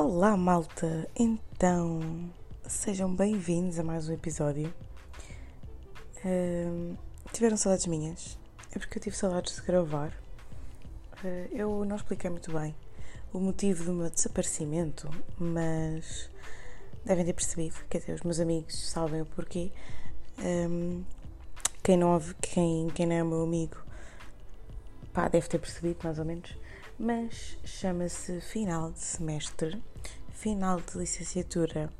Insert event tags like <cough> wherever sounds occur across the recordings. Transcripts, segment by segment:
Olá, malta! Então, sejam bem-vindos a mais um episódio. Ahm, tiveram saudades minhas? É porque eu tive saudades de gravar. Ah, eu não expliquei muito bem o motivo do meu desaparecimento, mas devem ter percebido. Quer dizer, os meus amigos sabem o porquê. Ahm, quem, não, quem, quem não é meu amigo, pá, deve ter percebido mais ou menos mas chama-se final de semestre, final de licenciatura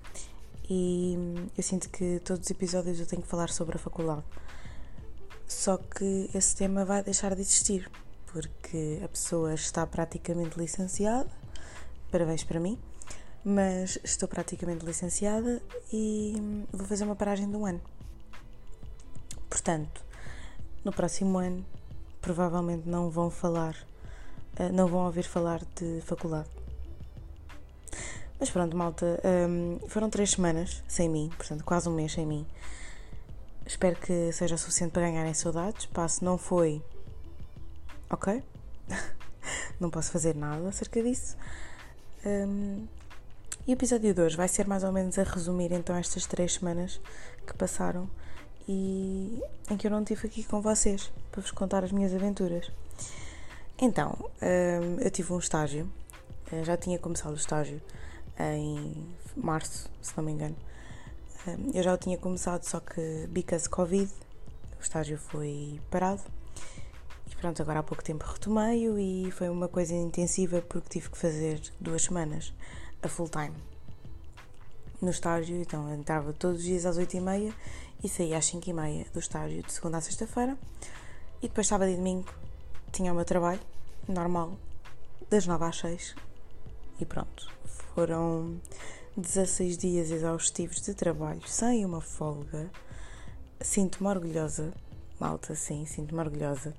e eu sinto que todos os episódios eu tenho que falar sobre a faculdade. Só que esse tema vai deixar de existir, porque a pessoa está praticamente licenciada, parabéns para mim, mas estou praticamente licenciada e vou fazer uma paragem de um ano. Portanto, no próximo ano provavelmente não vão falar não vão ouvir falar de faculdade. Mas pronto, malta, um, foram três semanas sem mim, portanto, quase um mês sem mim. Espero que seja suficiente para ganharem saudades. Se não foi, ok. <laughs> não posso fazer nada acerca disso. Um, e o episódio de hoje vai ser mais ou menos a resumir então estas três semanas que passaram e em que eu não estive aqui com vocês para vos contar as minhas aventuras. Então, hum, eu tive um estágio, eh, já tinha começado o estágio em março, se não me engano. Hum, Eu já o tinha começado, só que because Covid, o estágio foi parado. E pronto, agora há pouco tempo retomei-o e foi uma coisa intensiva porque tive que fazer duas semanas a full time no estágio. Então, entrava todos os dias às 8h30 e saía às 5h30 do estágio de segunda a sexta-feira. E depois, sábado e domingo, tinha o meu trabalho normal, das 9 às 6 e pronto. Foram 16 dias exaustivos de trabalho sem uma folga. Sinto-me orgulhosa, malta, sim, sinto-me orgulhosa,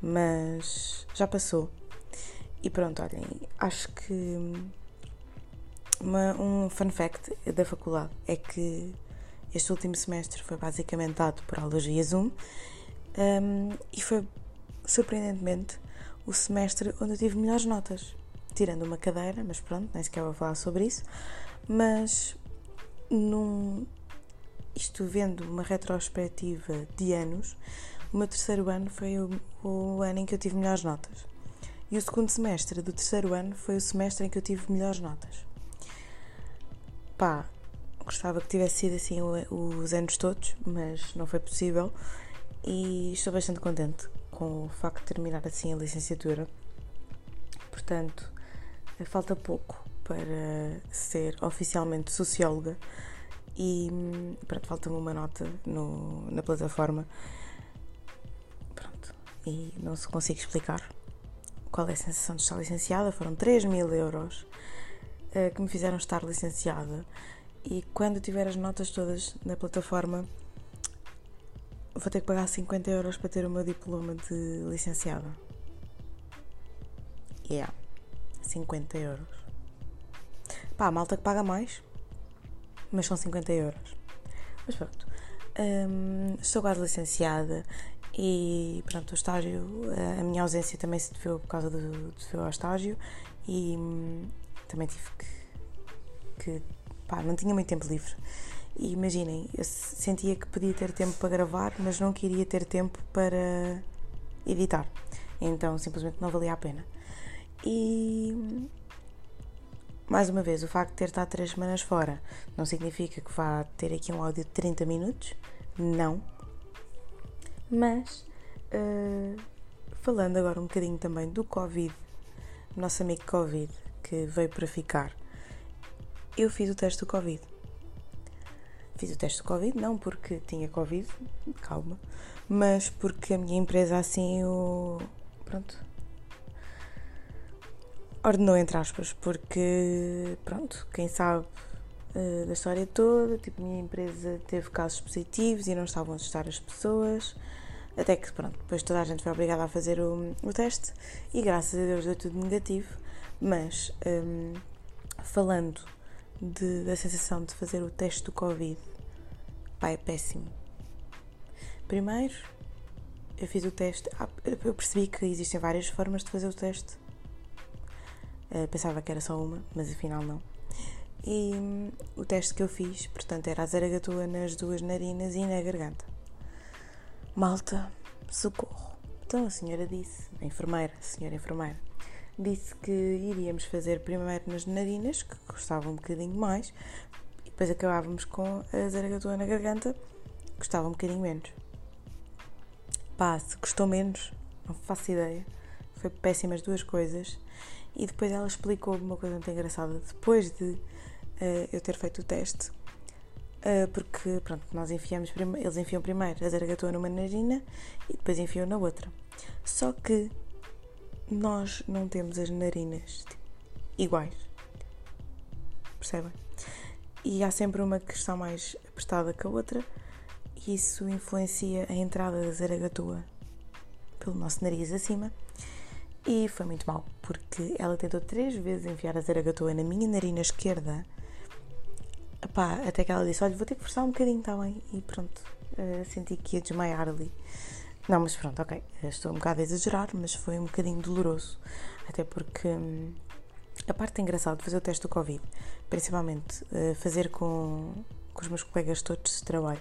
mas já passou. E pronto, olhem, acho que uma- um fun fact da faculdade é que este último semestre foi basicamente dado por aulas via Zoom um, e foi surpreendentemente, o semestre onde eu tive melhores notas. Tirando uma cadeira, mas pronto, nem sequer vou falar sobre isso. Mas, num, isto vendo uma retrospectiva de anos, o meu terceiro ano foi o, o ano em que eu tive melhores notas. E o segundo semestre do terceiro ano foi o semestre em que eu tive melhores notas. Pá, gostava que tivesse sido assim os anos todos, mas não foi possível. E estou bastante contente com o facto de terminar assim a licenciatura. Portanto, falta pouco para ser oficialmente socióloga e pronto, falta-me uma nota no, na plataforma. Pronto, e não se consigo explicar qual é a sensação de estar licenciada. Foram 3 mil euros eh, que me fizeram estar licenciada e quando tiver as notas todas na plataforma vou ter que pagar 50 euros para ter o meu diploma de licenciada. Yeah, 50 euros. Pá, malta que paga mais, mas são 50 euros. Mas pronto, hum, estou quase licenciada e pronto, o estágio, a minha ausência também se deveu por causa do, deveu ao estágio e hum, também tive que, que, pá, não tinha muito tempo livre. E imaginem, eu sentia que podia ter tempo para gravar, mas não queria ter tempo para editar. Então simplesmente não valia a pena. E mais uma vez, o facto de ter estado três semanas fora não significa que vá ter aqui um áudio de 30 minutos. Não. Mas eh, falando agora um bocadinho também do Covid, nosso amigo Covid que veio para ficar, eu fiz o teste do Covid. Fiz o teste do Covid, não porque tinha Covid, calma, mas porque a minha empresa assim o. Pronto. Ordenou, entre aspas, porque, pronto, quem sabe eh, da história toda, tipo, a minha empresa teve casos positivos e não estavam a testar as pessoas, até que, pronto, depois toda a gente foi obrigada a fazer o, o teste e graças a Deus deu tudo negativo, mas hum, falando de- da sensação de fazer o teste do Covid, pá, é péssimo. Primeiro, eu fiz o teste, ah, eu percebi que existem várias formas de fazer o teste. Eh, pensava que era só uma, mas afinal não. E hum, o teste que eu fiz, portanto, era a zaragatua nas duas narinas e na garganta. Malta, socorro. Então a senhora disse, a enfermeira, a senhora enfermeira, disse que iríamos fazer primeiro nas narinas, que custava um bocadinho mais, depois acabávamos com a zaragatua na garganta, custava um bocadinho menos. Pá, se custou menos, não faço ideia. Foi péssima as duas coisas. E depois ela explicou uma coisa muito engraçada. Depois de uh, eu ter feito o teste, uh, porque pronto, nós enfiamos eles enfiam primeiro a zaragatua numa narina e depois enfiam na outra. Só que nós não temos as narinas tipo, iguais. Percebem? E há sempre uma que está mais apertada que a outra, e isso influencia a entrada da zaragatua pelo nosso nariz acima. E foi muito mal, porque ela tentou três vezes enfiar a zaragatua na minha narina esquerda. Epá, até que ela disse: Olha, vou ter que forçar um bocadinho, está bem? E pronto, uh, senti que ia desmaiar ali. Não, mas pronto, ok. Estou um bocado a exagerar, mas foi um bocadinho doloroso. Até porque hum, a parte engraçada de fazer o teste do Covid, principalmente uh, fazer com, com os meus colegas todos de trabalho,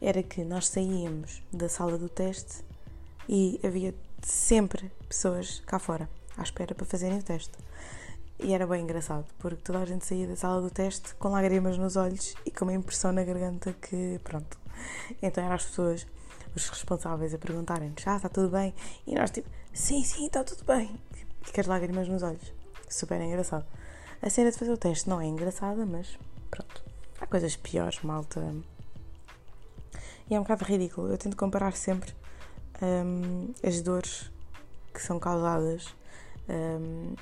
era que nós saíamos da sala do teste e havia sempre pessoas cá fora à espera para fazerem o teste. E era bem engraçado, porque toda a gente saía da sala do teste com lágrimas nos olhos e com uma impressão na garganta que, pronto. Então eram as pessoas os responsáveis a perguntarem-nos: Ah, está tudo bem? E nós, tipo, sim, sim, está tudo bem. E com as lágrimas nos olhos. Super engraçado. A cena de fazer o teste não é engraçada, mas pronto. Há coisas piores, malta. E é um bocado ridículo. Eu tento comparar sempre um, as dores que são causadas um,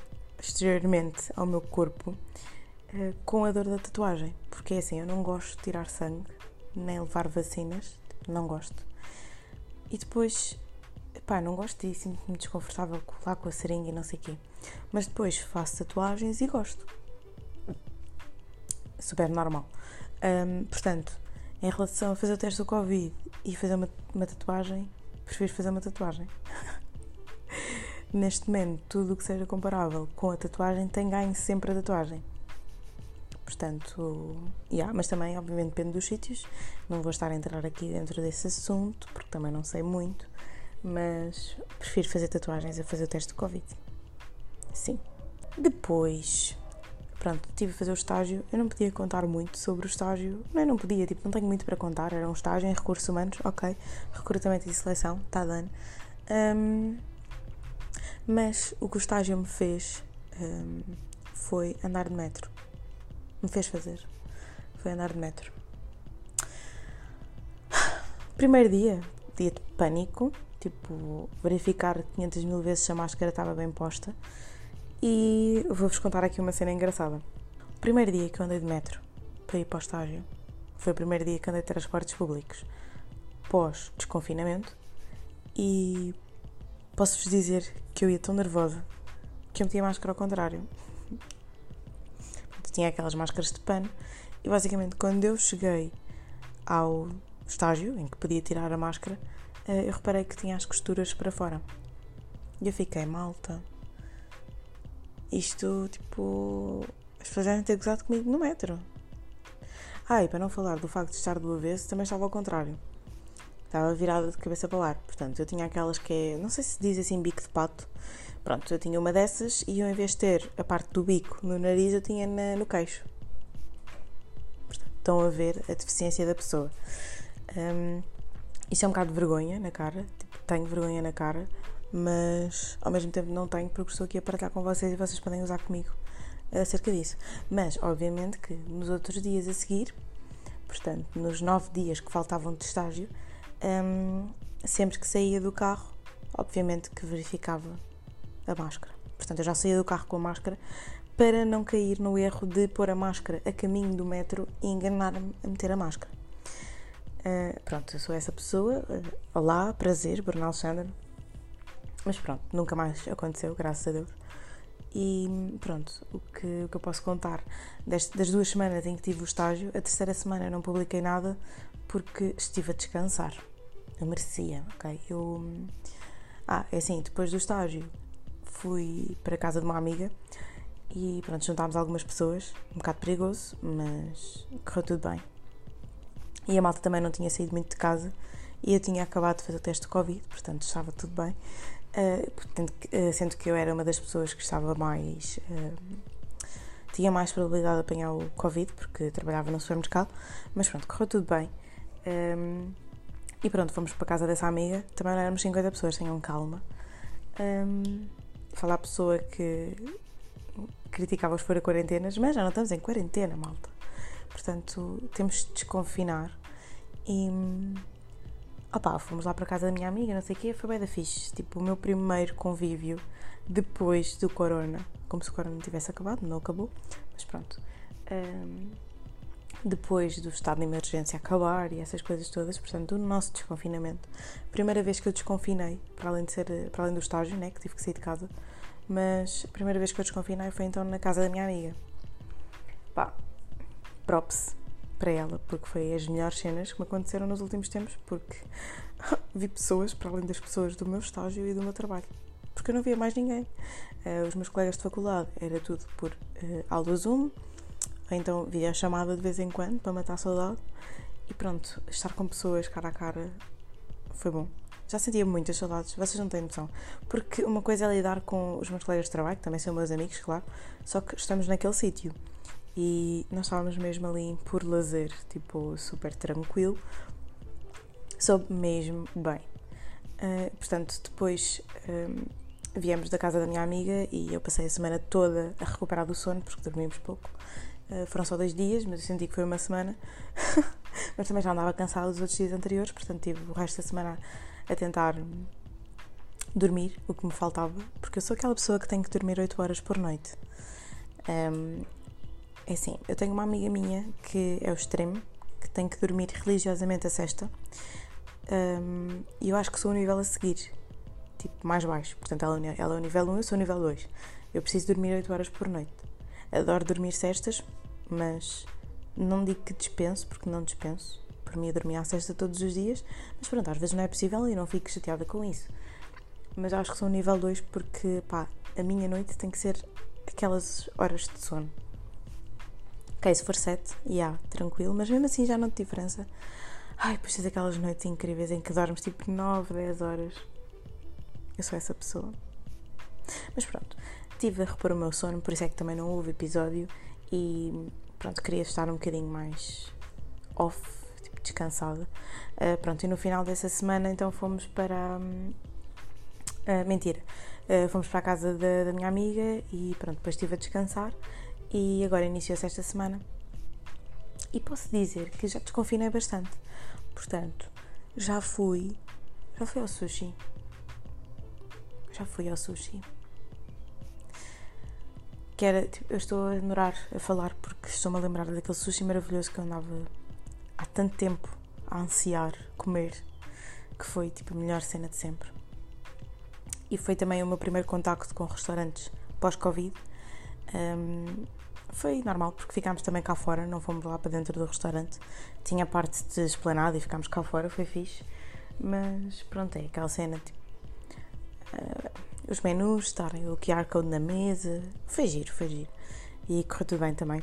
exteriormente ao meu corpo uh, com a dor da tatuagem. Porque é assim, eu não gosto de tirar sangue, nem levar vacinas, não gosto. E depois, pá, não gosto disso, sinto-me desconfortável lá com a seringa e não sei o quê. Mas depois faço tatuagens e gosto. Super normal. Um, portanto, em relação a fazer o teste do Covid e fazer uma, uma tatuagem, prefiro fazer uma tatuagem. <laughs> Neste momento, tudo o que seja comparável com a tatuagem tem ganho sempre a tatuagem. Portanto, yeah, mas também, obviamente, depende dos sítios. Não vou estar a entrar aqui dentro desse assunto, porque também não sei muito. Mas prefiro fazer tatuagens a fazer o teste de Covid. Sim. Depois, pronto, estive a fazer o estágio. Eu não podia contar muito sobre o estágio. Não, não podia, tipo, não tenho muito para contar. Era um estágio em recursos humanos, ok. Recrutamento e seleção, está dando. Um, mas o que o estágio me fez um, foi andar de metro me fez fazer foi andar de metro. Primeiro dia, dia de pânico, tipo, verificar 500 mil vezes se a máscara estava bem posta. E vou-vos contar aqui uma cena engraçada. O primeiro dia que eu andei de metro para ir para o estágio foi o primeiro dia que andei de transportes públicos pós-desconfinamento e posso-vos dizer que eu ia tão nervosa que eu meti a máscara ao contrário <laughs> tinha aquelas máscaras de pano. E basicamente, quando eu cheguei ao estágio em que podia tirar a máscara, eh, eu reparei que tinha as costuras para fora. E eu fiquei, malta. Isto, tipo. As pessoas devem ter gozado comigo no metro. Ah, e para não falar do facto de estar do avesso, também estava ao contrário. Estava virada de cabeça para o ar. Portanto, eu tinha aquelas que é. Não sei se diz assim bico de pato Pronto, eu tinha uma dessas e eu, em vez de ter a parte do bico no nariz, eu tinha na, no queixo. Portanto, estão a ver a deficiência da pessoa. Um, isso é um bocado de vergonha na cara, tipo, tenho vergonha na cara, mas ao mesmo tempo não tenho porque estou aqui a partilhar com vocês e vocês podem usar comigo acerca disso. Mas, obviamente, que nos outros dias a seguir, portanto, nos nove dias que faltavam de estágio, um, sempre que saía do carro, obviamente que verificava a máscara. Portanto, eu já saía do carro com a máscara para não cair no erro de pôr a máscara a caminho do metro e enganar-me a meter a máscara. Uh, pronto, eu sou essa pessoa. Uh, olá, prazer, Bruno Alexandre. Mas pronto, nunca mais aconteceu, graças a Deus. E pronto, o que, o que eu posso contar deste, das duas semanas em que tive o estágio, a terceira semana não publiquei nada porque estive a descansar. Eu merecia, ok? Eu. Ah, é assim, depois do estágio fui para a casa de uma amiga e pronto, juntámos algumas pessoas, um bocado perigoso, mas correu tudo bem. E a malta também não tinha saído muito de casa e eu tinha acabado de fazer o teste de Covid, portanto estava tudo bem. Portanto, uh, sendo que eu era uma das pessoas que estava mais. Uh, tinha mais probabilidade de apanhar o Covid, porque trabalhava no supermercado, mas pronto, correu tudo bem. Um, e pronto, fomos para casa dessa amiga, também éramos 50 pessoas, tenham calma. Um, falar a pessoa que criticava os fora quarentenas, mas já não estamos em quarentena, malta. Portanto, temos de desconfinar e opá, fomos lá para casa da minha amiga, não sei o quê, foi bem da fixe. Tipo, o meu primeiro convívio depois do corona. Como se o corona não tivesse acabado, não acabou, mas pronto. Um, depois do estado de emergência acabar e essas coisas todas, portanto, do nosso desconfinamento. Primeira vez que eu desconfinei, para além, de ser, para além do estágio, né, que tive que sair de casa, mas a primeira vez que eu desconfinei foi então na casa da minha amiga. Pá, props para ela, porque foi as melhores cenas que me aconteceram nos últimos tempos, porque <laughs> vi pessoas, para além das pessoas do meu estágio e do meu trabalho, porque eu não via mais ninguém. Uh, os meus colegas de faculdade era tudo por uh, aula Zoom, então via a chamada de vez em quando para matar a saudade, e pronto, estar com pessoas cara a cara foi bom. Já sentia muitas saudades, vocês não têm noção. Porque uma coisa é lidar com os meus colegas de trabalho, que também são meus amigos, claro, só que estamos naquele sítio e nós estávamos mesmo ali por lazer, tipo, super tranquilo. Soube mesmo bem. Uh, portanto, depois um, viemos da casa da minha amiga e eu passei a semana toda a recuperar do sono, porque dormimos pouco. Uh, foram só dois dias, mas eu senti que foi uma semana. <laughs> mas também já andava cansada dos outros dias anteriores, portanto tive o resto da semana a tentar dormir, o que me faltava, porque eu sou aquela pessoa que tem que dormir 8 horas por noite. Um, é assim, eu tenho uma amiga minha que é o extremo, que tem que dormir religiosamente a sexta. Um, e eu acho que sou o nível a seguir, tipo, mais baixo. Portanto, ela, ela é o nível 1, eu sou o nível 2. Eu preciso dormir 8 horas por noite. Adoro dormir cestas, mas não digo que dispenso, porque não dispenso. Por mim, eu dormia à sexta todos os dias, mas pronto, às vezes não é possível e não fico chateada com isso. Mas acho que sou o nível 2 porque, pá, a minha noite tem que ser aquelas horas de sono. Ok, se for 7, já, yeah, tranquilo, mas mesmo assim já não tem diferença. Ai, depois tens aquelas noites incríveis em que dormes tipo 9, 10 horas. Eu sou essa pessoa. Mas pronto, tive a repor o meu sono, por isso é que também não houve episódio e pronto, queria estar um bocadinho mais off, tipo, descansada. Uh, pronto, e no final dessa semana então fomos para. Uh, mentira, uh, fomos para a casa da, da minha amiga e pronto, depois estive a descansar e agora iniciou-se esta semana. E posso dizer que já desconfinei bastante. Portanto, já fui. Já fui ao sushi. Já fui ao sushi. Que era. Tipo, eu estou a demorar a falar porque estou-me a lembrar daquele sushi maravilhoso que eu andava há tanto tempo a ansiar comer. Que foi tipo a melhor cena de sempre. E foi também o meu primeiro contacto com restaurantes pós-Covid. Um, foi normal, porque ficámos também cá fora, não fomos lá para dentro do restaurante. Tinha parte de esplanada e ficámos cá fora, foi fixe. Mas pronto, é aquela cena, tipo, uh, os menus, estarem o QR Code na mesa. Foi giro, foi giro. E correu tudo bem também.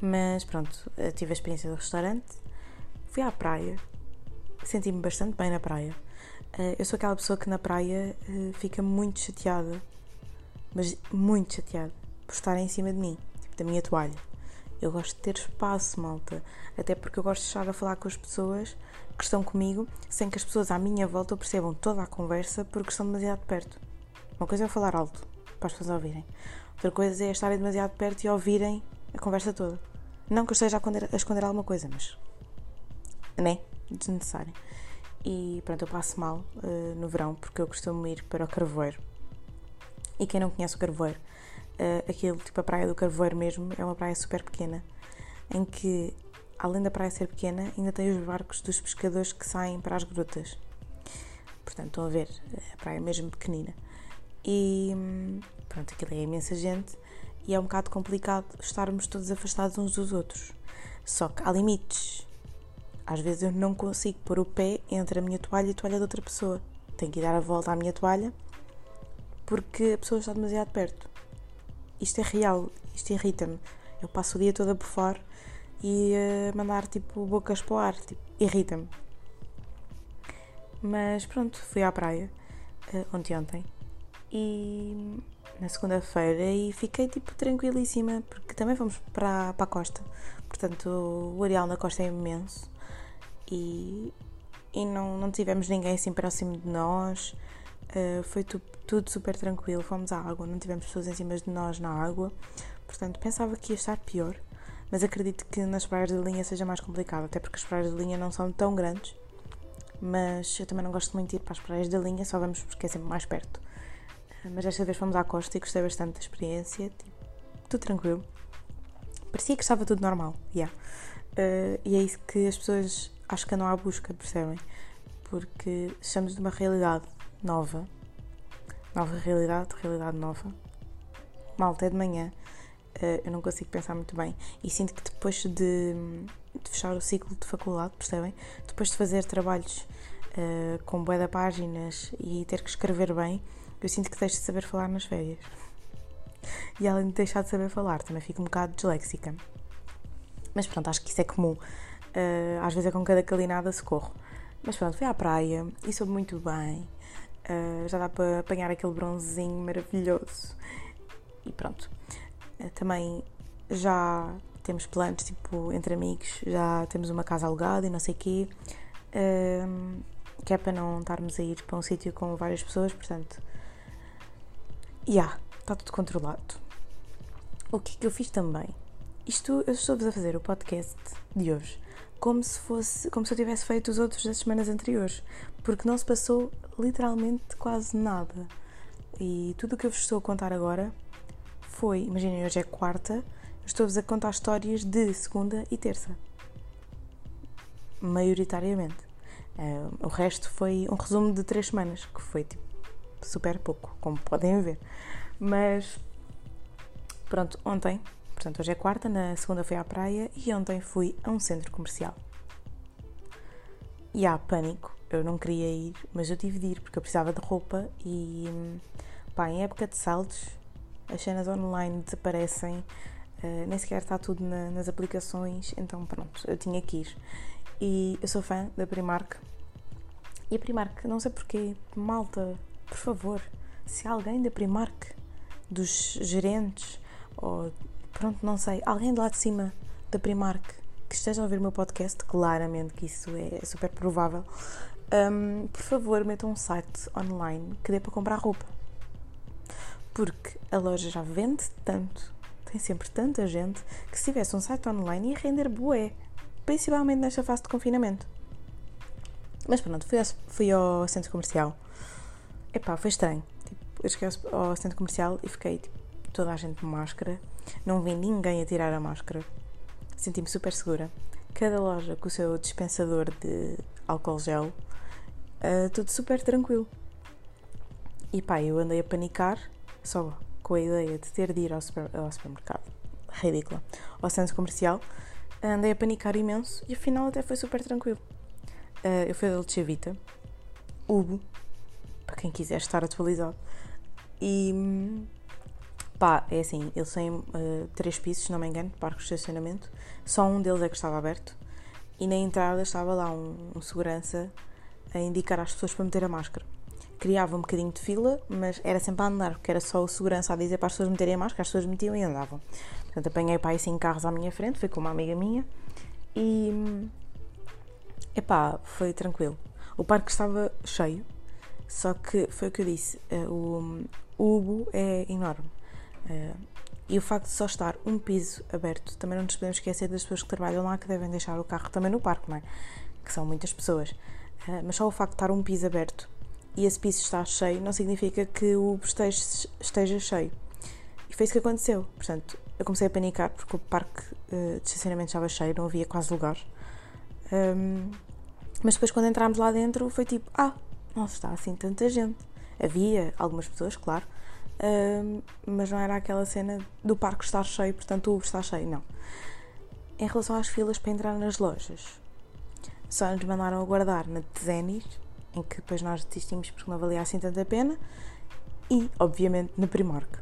Mas pronto, tive a experiência do restaurante. Fui à praia, senti-me bastante bem na praia. Uh, eu sou aquela pessoa que na praia fica muito chateada, mas muito chateada por estar em cima de mim, tipo da minha toalha. Eu gosto de ter espaço, malta. Até porque eu gosto de estar a falar com as pessoas que estão comigo sem que as pessoas à minha volta percebam toda a conversa porque estão demasiado perto. Uma coisa é falar alto para as pessoas ouvirem. Outra coisa é estarem demasiado perto e ouvirem a conversa toda. Não que eu esteja a esconder, a esconder alguma coisa, mas. Né? Desnecessário. E pronto, eu passo mal uh, no verão porque eu costumo ir para o Carvoeiro. E quem não conhece o Carvoeiro uh, aquilo, tipo a Praia do Carvoeiro mesmo, é uma praia super pequena, em que, além da praia ser pequena, ainda tem os barcos dos pescadores que saem para as grutas. Portanto, estão a ver, a praia é mesmo pequenina. E pronto, aquilo é imensa gente e é um bocado complicado estarmos todos afastados uns dos outros. Só que há limites. Às vezes eu não consigo pôr o pé entre a minha toalha e a toalha de outra pessoa. Tenho que dar a volta à minha toalha porque a pessoa está demasiado perto. Isto é real, isto irrita-me. Eu passo o dia todo a bufar e a mandar tipo bocas para o ar, tipo, irrita-me. Mas pronto, fui à praia uh, ontem ontem e na segunda-feira e fiquei tipo tranquilíssima porque também fomos para, para a costa. Portanto, o areal na costa é imenso e, e não, não tivemos ninguém assim próximo de nós. Uh, foi tu, tudo super tranquilo. Fomos à água, não tivemos pessoas em cima de nós na água. Portanto, pensava que ia estar pior, mas acredito que nas praias de linha seja mais complicado, até porque as praias de linha não são tão grandes. Mas eu também não gosto muito de ir para as praias de linha, só vamos porque é sempre mais perto. Mas desta vez fomos à costa e gostei bastante da experiência. Tipo, tudo tranquilo. Parecia que estava tudo normal, yeah. Uh, e é isso que as pessoas acho que andam à busca, percebem? Porque estamos numa realidade nova. Nova realidade, realidade nova. Malta é de manhã. Uh, eu não consigo pensar muito bem. E sinto que depois de, de fechar o ciclo de faculdade, percebem? Depois de fazer trabalhos uh, com bué de páginas e ter que escrever bem, eu sinto que deixo de saber falar nas férias. E além de deixar de saber falar, também fico um bocado disléxica. Mas pronto, acho que isso é comum. Uh, às vezes é com cada calinada socorro. Mas pronto, fui à praia e soube muito bem. Uh, já dá para apanhar aquele bronzezinho maravilhoso. E pronto. Uh, também já temos planos, tipo, entre amigos, já temos uma casa alugada e não sei o quê. que é para não estarmos a ir para um sítio com várias pessoas, portanto e yeah, está tudo controlado. O que é que eu fiz também? Isto eu estou-vos a fazer o podcast de hoje como se fosse, como se eu tivesse feito os outros das semanas anteriores, porque não se passou literalmente quase nada. E tudo o que eu vos estou a contar agora foi, imaginem, hoje é quarta, estou-vos a contar histórias de segunda e terça. Maioritariamente. Uh, o resto foi um resumo de três semanas, que foi tipo super pouco, como podem ver. Mas pronto, ontem, portanto hoje é quarta, na segunda fui à praia e ontem fui a um centro comercial. E há pânico, eu não queria ir, mas eu tive de ir porque eu precisava de roupa e pá, em época de saldos as cenas online desaparecem, uh, nem sequer está tudo na, nas aplicações, então pronto, eu tinha que ir. E eu sou fã da Primark. E a Primark, não sei porquê, malta, por favor, se alguém da Primark, dos gerentes, ou pronto, não sei, alguém de lá de cima da Primark que esteja a ouvir o meu podcast, claramente que isso é super provável, um, por favor, metam um site online que dê para comprar roupa. Porque a loja já vende tanto, tem sempre tanta gente, que se tivesse um site online ia render bué, principalmente nesta fase de confinamento. Mas pronto, fui ao, fui ao centro comercial Epá, foi estranho. Tipo, eu cheguei ao centro comercial e fiquei tipo, toda a gente de máscara. Não vi ninguém a tirar a máscara. Senti-me super segura. Cada loja com o seu dispensador de álcool gel. Uh, tudo super tranquilo. E pá, eu andei a panicar só com a ideia de ter de ir ao, super, ao supermercado. Ridícula. Ao centro comercial. Andei a panicar imenso e afinal até foi super tranquilo. Uh, eu fui a Dolce Vita. Ubo para quem quiser estar atualizado. E pá, é assim, eles têm uh, três pisos, se não me engano, parque de estacionamento. Só um deles é que estava aberto. E na entrada estava lá um, um segurança a indicar às pessoas para meter a máscara. Criava um bocadinho de fila, mas era sempre a andar, porque era só o segurança a dizer para as pessoas meterem a máscara, as pessoas metiam e andavam. Portanto, apanhei para aí cinco carros à minha frente, foi com uma amiga minha e. Epá, foi tranquilo. O parque estava cheio, só que foi o que eu disse, uh, o, o Ubo é enorme. Uh, e o facto de só estar um piso aberto, também não nos podemos esquecer das pessoas que trabalham lá que devem deixar o carro também no parque, não é? Que são muitas pessoas. Uh, mas só o facto de estar um piso aberto e esse piso estar cheio não significa que o esteja, esteja cheio. E foi isso que aconteceu. Portanto, eu comecei a panicar porque o parque uh, de estacionamento estava cheio, não havia quase lugar. Um, mas depois, quando entrámos lá dentro, foi tipo: ah, não está assim tanta gente. Havia algumas pessoas, claro, mas não era aquela cena do parque estar cheio, portanto o Uber está cheio, não. Em relação às filas para entrar nas lojas, só nos mandaram aguardar na Tzenis, em que depois nós desistimos porque não valia assim tanta pena, e, obviamente, na Primark.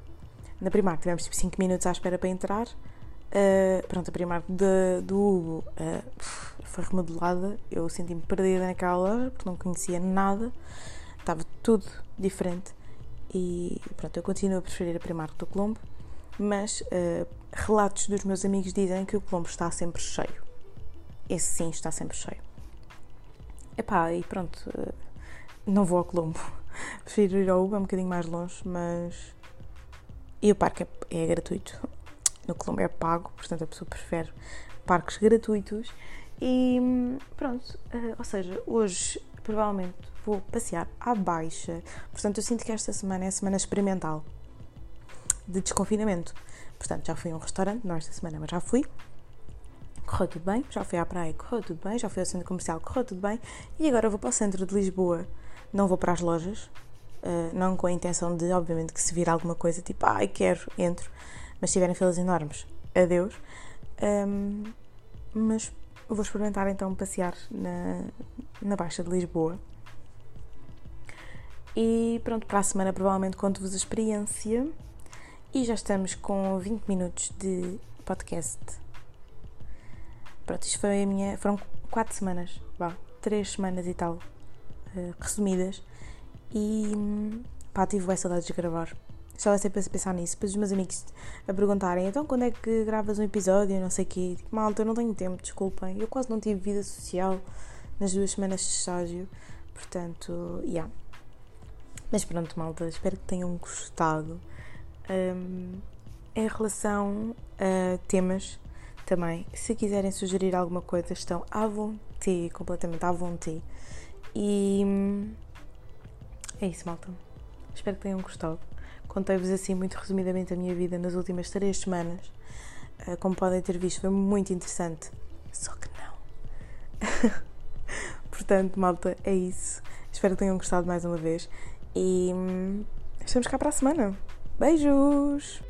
na Primark tivemos tipo 5 minutos à espera para entrar. Uh, pronto, a Primark do Hugo uh, foi remodelada. Eu senti-me perdida naquela loja porque não conhecia nada, estava tudo diferente. E pronto, eu continuo a preferir a Primark do Colombo, mas uh, relatos dos meus amigos dizem que o Colombo está sempre cheio. Esse sim está sempre cheio. Epá, e pronto, não vou ao Colombo. <laughs> Prefiro ir ao Uber, um bocadinho mais longe, mas. E o parque é, é gratuito. No Colombo é pago, portanto a pessoa prefere parques gratuitos. E pronto, uh, ou seja, hoje provavelmente vou passear à baixa. Portanto, eu sinto que esta semana é a semana experimental de desconfinamento. Portanto, já fui a um restaurante, não esta semana, mas já fui. Correu tudo bem. Já fui à praia, correu tudo bem. Já fui ao centro comercial, correu tudo bem. E agora vou para o centro de Lisboa não vou para as lojas, uh, não com a intenção de, obviamente, que se vir alguma coisa tipo, ai, quero, entro, mas se tiverem filas enormes, adeus. Um, mas vou experimentar então passear na, na Baixa de Lisboa. E pronto, para a semana provavelmente conto-vos a experiência. E já estamos com 20 minutos de podcast. Pronto, isto foi a minha. Foram 4 semanas, vá, 3 semanas e tal uh, resumidas e pá, tive bem saudades de gravar. Estava sempre a pensar nisso. Depois os meus amigos a perguntarem: então quando é que gravas um episódio? Não sei o quê. Tipo, malta, eu não tenho tempo, desculpem. Eu quase não tive vida social nas duas semanas de estágio. Portanto, yeah. Mas pronto, malta, espero que tenham gostado. Um, em relação a temas, também, se quiserem sugerir alguma coisa, estão à vontade, completamente à vontade. E é isso, malta. Espero que tenham gostado. Contei-vos assim muito resumidamente a minha vida nas últimas três semanas. Uh, como podem ter visto, foi muito interessante. Só que não. <laughs> Portanto, malta, é isso. Espero que tenham gostado mais uma vez. E estamos cá para a semana. Beijos!